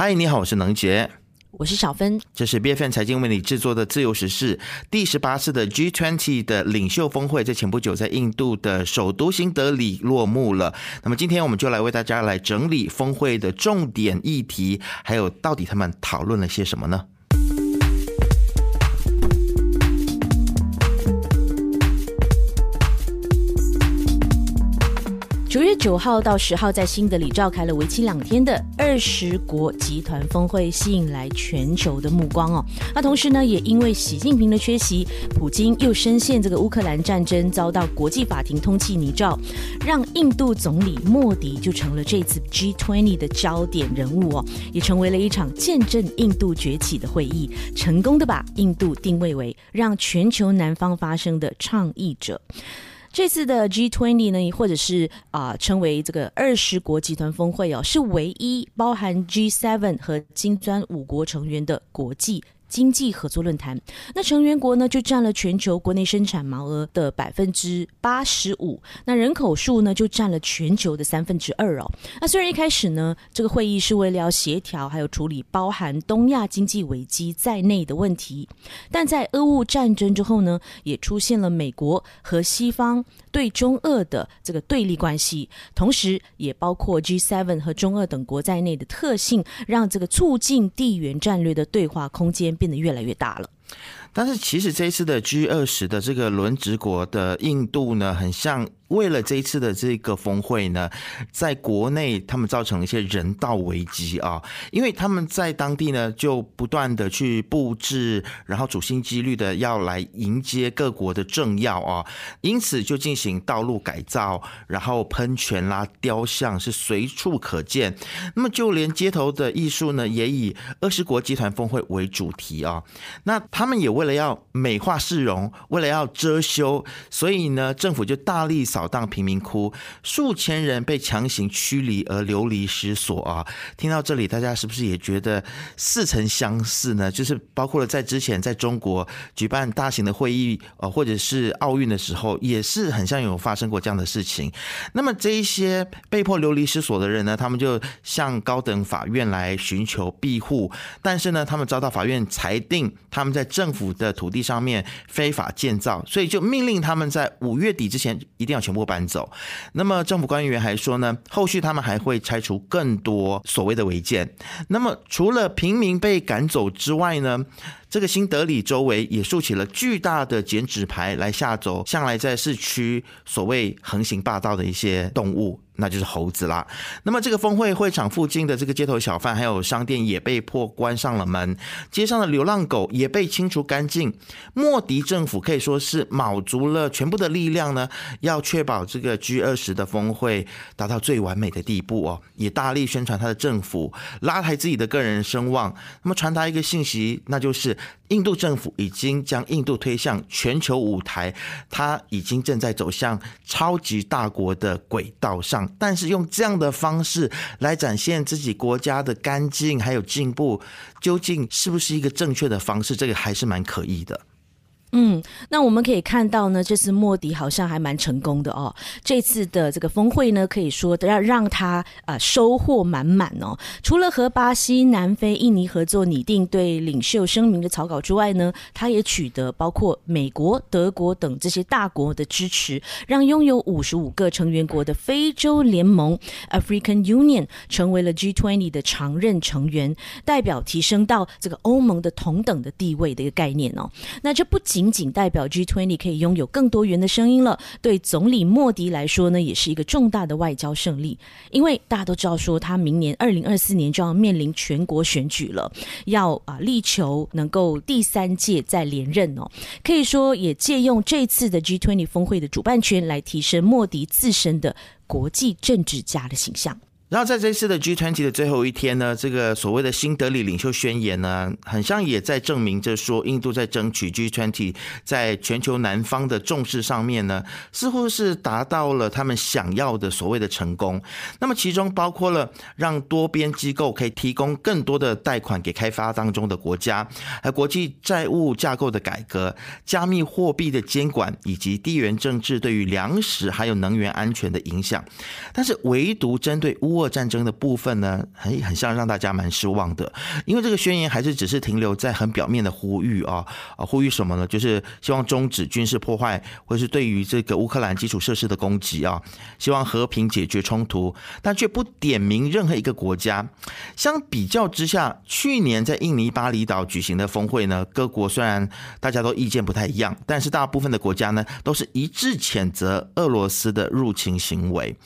嗨，你好，我是能杰，我是小芬，这是 B F N 财经为你制作的自由时事第十八次的 G twenty 的领袖峰会，在前不久在印度的首都新德里落幕了。那么今天我们就来为大家来整理峰会的重点议题，还有到底他们讨论了些什么呢？九月九号到十号，在新德里召开了为期两天的二十国集团峰会，吸引来全球的目光哦。那同时呢，也因为习近平的缺席，普京又深陷这个乌克兰战争，遭到国际法庭通缉泥沼，让印度总理莫迪就成了这次 G20 的焦点人物哦，也成为了一场见证印度崛起的会议，成功的把印度定位为让全球南方发生的倡议者。这次的 G20 呢，或者是啊称为这个二十国集团峰会哦，是唯一包含 G7 和金砖五国成员的国际。经济合作论坛，那成员国呢就占了全球国内生产毛额的百分之八十五，那人口数呢就占了全球的三分之二哦。那虽然一开始呢，这个会议是为了要协调还有处理包含东亚经济危机在内的问题，但在俄乌战争之后呢，也出现了美国和西方对中俄的这个对立关系，同时也包括 G7 和中俄等国在内的特性，让这个促进地缘战略的对话空间。变得越来越大了。但是，其实这一次的 G 二十的这个轮值国的印度呢，很像。为了这一次的这个峰会呢，在国内他们造成一些人道危机啊，因为他们在当地呢就不断的去布置，然后处心积虑的要来迎接各国的政要啊，因此就进行道路改造，然后喷泉啦、雕像是随处可见。那么就连街头的艺术呢，也以二十国集团峰会为主题啊。那他们也为了为了要美化市容，为了要遮羞，所以呢，政府就大力扫。荡贫民窟，数千人被强行驱离而流离失所啊！听到这里，大家是不是也觉得似曾相似呢？就是包括了在之前在中国举办大型的会议呃，或者是奥运的时候，也是很像有发生过这样的事情。那么这一些被迫流离失所的人呢，他们就向高等法院来寻求庇护，但是呢，他们遭到法院裁定他们在政府的土地上面非法建造，所以就命令他们在五月底之前一定要。全部搬走。那么政府官员还说呢，后续他们还会拆除更多所谓的违建。那么除了平民被赶走之外呢？这个新德里周围也竖起了巨大的剪纸牌来吓走向来在市区所谓横行霸道的一些动物，那就是猴子啦。那么这个峰会会场附近的这个街头小贩还有商店也被迫关上了门，街上的流浪狗也被清除干净。莫迪政府可以说是卯足了全部的力量呢，要确保这个 G 二十的峰会达到最完美的地步哦，也大力宣传他的政府，拉抬自己的个人声望。那么传达一个信息，那就是。印度政府已经将印度推向全球舞台，它已经正在走向超级大国的轨道上。但是用这样的方式来展现自己国家的干净还有进步，究竟是不是一个正确的方式？这个还是蛮可疑的。嗯，那我们可以看到呢，这次莫迪好像还蛮成功的哦。这次的这个峰会呢，可以说要让他啊收获满满哦。除了和巴西、南非、印尼合作拟定对领袖声明的草稿之外呢，他也取得包括美国、德国等这些大国的支持，让拥有五十五个成员国的非洲联盟 （African Union） 成为了 G20 的常任成员，代表提升到这个欧盟的同等的地位的一个概念哦。那这不仅仅仅代表 G20 可以拥有更多元的声音了，对总理莫迪来说呢，也是一个重大的外交胜利。因为大家都知道，说他明年二零二四年就要面临全国选举了，要啊力求能够第三届再连任哦。可以说，也借用这次的 G20 峰会的主办权来提升莫迪自身的国际政治家的形象。然后在这次的 G20 的最后一天呢，这个所谓的新德里领袖宣言呢，很像也在证明着说，印度在争取 G20 在全球南方的重视上面呢，似乎是达到了他们想要的所谓的成功。那么其中包括了让多边机构可以提供更多的贷款给开发当中的国家，还有国际债务架构的改革、加密货币的监管，以及地缘政治对于粮食还有能源安全的影响。但是唯独针对乌乌俄战争的部分呢，很很像让大家蛮失望的，因为这个宣言还是只是停留在很表面的呼吁啊啊，呼吁什么呢？就是希望终止军事破坏，或是对于这个乌克兰基础设施的攻击啊，希望和平解决冲突，但却不点名任何一个国家。相比较之下，去年在印尼巴厘岛举行的峰会呢，各国虽然大家都意见不太一样，但是大部分的国家呢，都是一致谴责俄罗斯的入侵行为。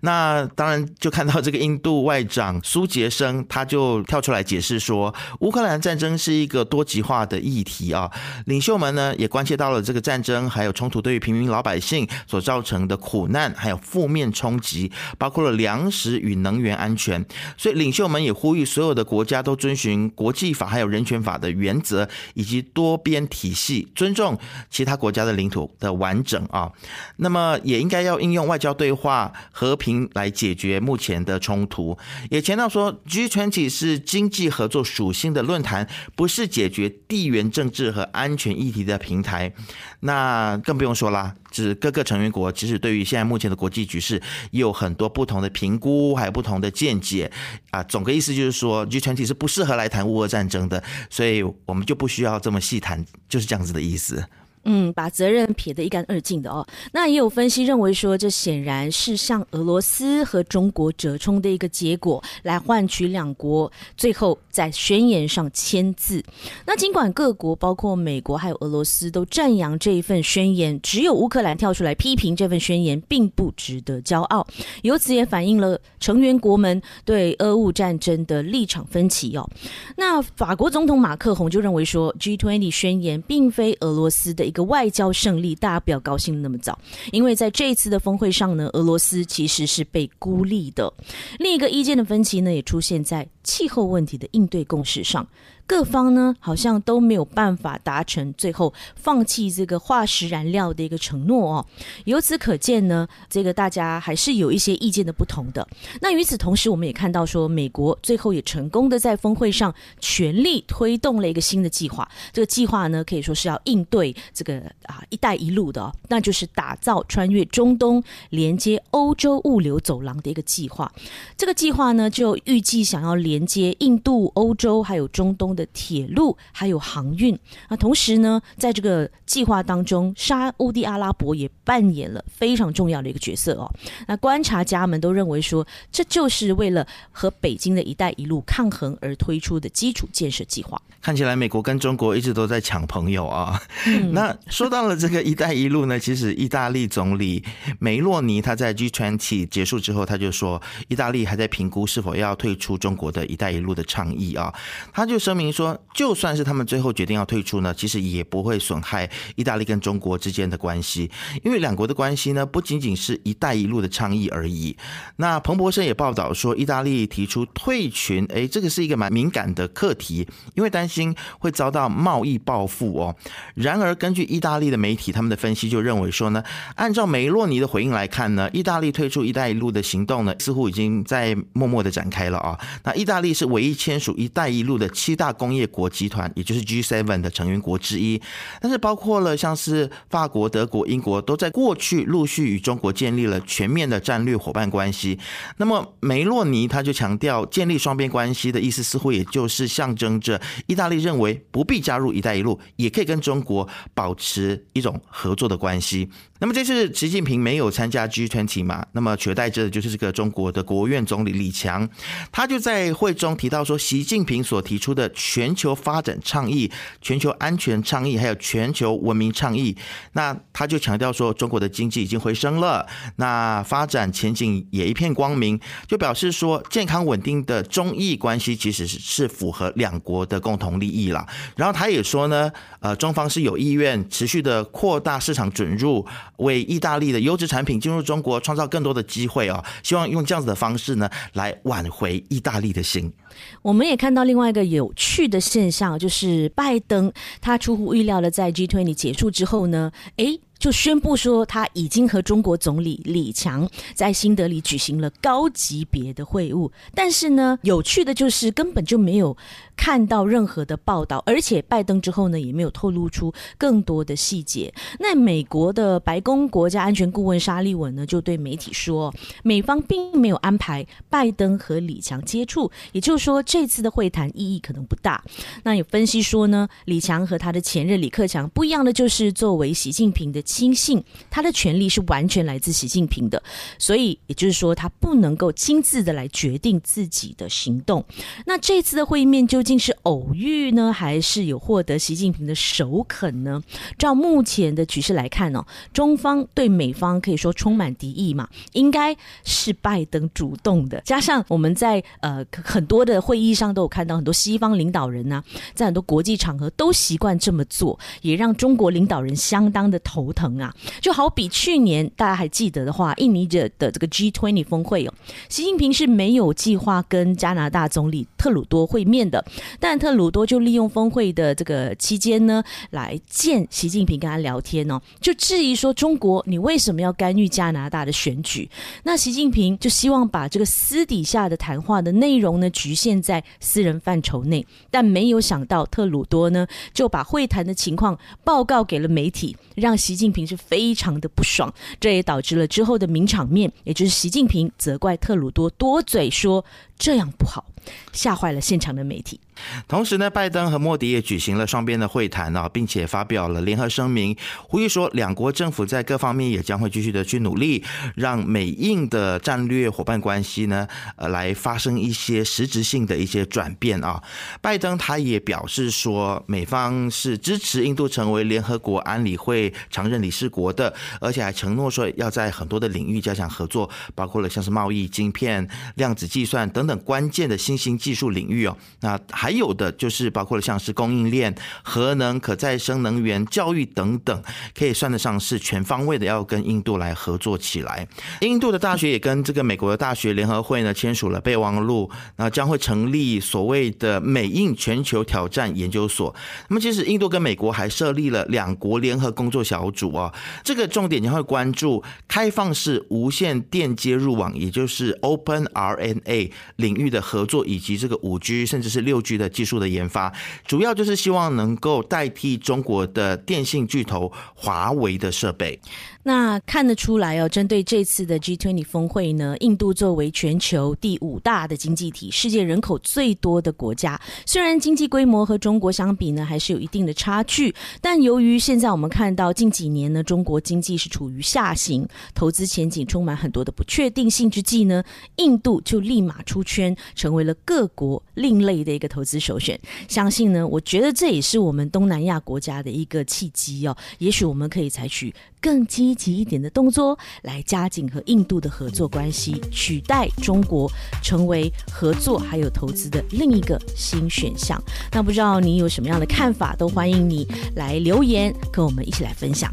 那当然就看到这个印度外长苏杰生，他就跳出来解释说，乌克兰战争是一个多极化的议题啊。领袖们呢也关切到了这个战争还有冲突对于平民老百姓所造成的苦难，还有负面冲击，包括了粮食与能源安全。所以领袖们也呼吁所有的国家都遵循国际法还有人权法的原则，以及多边体系，尊重其他国家的领土的完整啊。那么也应该要应用外交对话。和平来解决目前的的冲突，也强调说，G20 是经济合作属性的论坛，不是解决地缘政治和安全议题的平台。那更不用说啦，就是各个成员国，其实对于现在目前的国际局势，有很多不同的评估，还有不同的见解啊。总个意思就是说，G20 是不适合来谈乌俄战争的，所以我们就不需要这么细谈，就是这样子的意思。嗯，把责任撇得一干二净的哦。那也有分析认为说，这显然是向俄罗斯和中国折冲的一个结果，来换取两国最后在宣言上签字。那尽管各国包括美国还有俄罗斯都赞扬这一份宣言，只有乌克兰跳出来批评这份宣言并不值得骄傲。由此也反映了成员国们对俄乌战争的立场分歧哦。那法国总统马克宏就认为说，G20 宣言并非俄罗斯的。一个外交胜利，大家不要高兴那么早，因为在这一次的峰会上呢，俄罗斯其实是被孤立的。另一个意见的分歧呢，也出现在气候问题的应对共识上。各方呢好像都没有办法达成最后放弃这个化石燃料的一个承诺哦。由此可见呢，这个大家还是有一些意见的不同的。那与此同时，我们也看到说，美国最后也成功的在峰会上全力推动了一个新的计划。这个计划呢，可以说是要应对这个啊“一带一路”的，那就是打造穿越中东、连接欧洲物流走廊的一个计划。这个计划呢，就预计想要连接印度、欧洲还有中东。的铁路还有航运那同时呢，在这个计划当中，沙地阿拉伯也扮演了非常重要的一个角色哦。那观察家们都认为说，这就是为了和北京的一带一路抗衡而推出的基础建设计划。看起来美国跟中国一直都在抢朋友啊。那说到了这个一带一路呢，其实意大利总理梅洛尼他在 G20 结束之后，他就说，意大利还在评估是否要退出中国的一带一路的倡议啊。他就声明。说，就算是他们最后决定要退出呢，其实也不会损害意大利跟中国之间的关系，因为两国的关系呢，不仅仅是一带一路的倡议而已。那彭博社也报道说，意大利提出退群，哎，这个是一个蛮敏感的课题，因为担心会遭到贸易报复哦。然而，根据意大利的媒体他们的分析就认为说呢，按照梅洛尼的回应来看呢，意大利退出一带一路的行动呢，似乎已经在默默的展开了啊。那意大大利是唯一签署一带一路的七大。工业国集团，也就是 G7 的成员国之一，但是包括了像是法国、德国、英国，都在过去陆续与中国建立了全面的战略伙伴关系。那么梅洛尼他就强调，建立双边关系的意思，似乎也就是象征着意大利认为不必加入“一带一路”，也可以跟中国保持一种合作的关系。那么这次习近平没有参加 G20 嘛？那么取代之的就是这个中国的国务院总理李强，他就在会中提到说，习近平所提出的全球发展倡议、全球安全倡议，还有全球文明倡议，那他就强调说，中国的经济已经回升了，那发展前景也一片光明，就表示说，健康稳定的中意关系其实是是符合两国的共同利益了。然后他也说呢，呃，中方是有意愿持续的扩大市场准入。为意大利的优质产品进入中国创造更多的机会哦，希望用这样子的方式呢来挽回意大利的我们也看到另外一个有趣的现象，就是拜登他出乎意料的在 G20 结束之后呢，诶。就宣布说他已经和中国总理李强在新德里举行了高级别的会晤。但是呢，有趣的就是根本就没有看到任何的报道，而且拜登之后呢也没有透露出更多的细节。那美国的白宫国家安全顾问沙利文呢就对媒体说，美方并没有安排拜登和李强接触，也就是说这次的会谈意义可能不大。那有分析说呢，李强和他的前任李克强不一样的就是，作为习近平的亲信，他的权力是完全来自习近平的，所以也就是说他不能够亲自的来决定自己的行动。那这次的会面究竟是偶遇呢，还是有获得习近平的首肯呢？照目前的局势来看呢，中方对美方可以说充满敌意嘛，应该是拜登主动的。加上我们在呃很多的会议上都有看到很多西方领导人呢。在很多国际场合都习惯这么做，也让中国领导人相当的头疼啊！就好比去年大家还记得的话，印尼的的这个 G20 峰会哦，习近平是没有计划跟加拿大总理特鲁多会面的，但特鲁多就利用峰会的这个期间呢，来见习近平跟他聊天哦，就质疑说中国你为什么要干预加拿大的选举？那习近平就希望把这个私底下的谈话的内容呢，局限在私人范畴内，但没有。想到特鲁多呢，就把会谈的情况报告给了媒体，让习近平是非常的不爽，这也导致了之后的名场面，也就是习近平责怪特鲁多多嘴，说这样不好。吓坏了现场的媒体。同时呢，拜登和莫迪也举行了双边的会谈啊，并且发表了联合声明，呼吁说两国政府在各方面也将会继续的去努力，让美印的战略伙伴关系呢，呃，来发生一些实质性的一些转变啊。拜登他也表示说，美方是支持印度成为联合国安理会常任理事国的，而且还承诺说要在很多的领域加强合作，包括了像是贸易、晶片、量子计算等等关键的。新兴技术领域哦，那还有的就是包括了像是供应链、核能、可再生能源、教育等等，可以算得上是全方位的要跟印度来合作起来。印度的大学也跟这个美国的大学联合会呢签署了备忘录，那将会成立所谓的美印全球挑战研究所。那么其实印度跟美国还设立了两国联合工作小组啊，这个重点将会关注开放式无线电接入网，也就是 Open RNA 领域的合作。以及这个五 G 甚至是六 G 的技术的研发，主要就是希望能够代替中国的电信巨头华为的设备。那看得出来哦，针对这次的 G20 峰会呢，印度作为全球第五大的经济体，世界人口最多的国家，虽然经济规模和中国相比呢，还是有一定的差距，但由于现在我们看到近几年呢，中国经济是处于下行，投资前景充满很多的不确定性之际呢，印度就立马出圈，成为了各国另类的一个投资首选。相信呢，我觉得这也是我们东南亚国家的一个契机哦，也许我们可以采取。更积极一点的动作，来加紧和印度的合作关系，取代中国成为合作还有投资的另一个新选项。那不知道你有什么样的看法，都欢迎你来留言，跟我们一起来分享。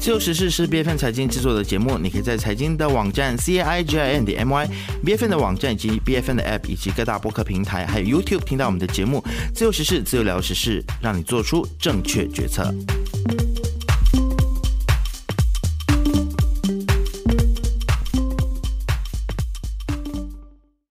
自由时事是 B F N 财经制作的节目，你可以在财经的网站 c i g i n 的 M Y B F N 的网站以及 B F N 的 App 以及各大播客平台，还有 YouTube 听到我们的节目。自由时事，自由聊时事，让你做出正确决策。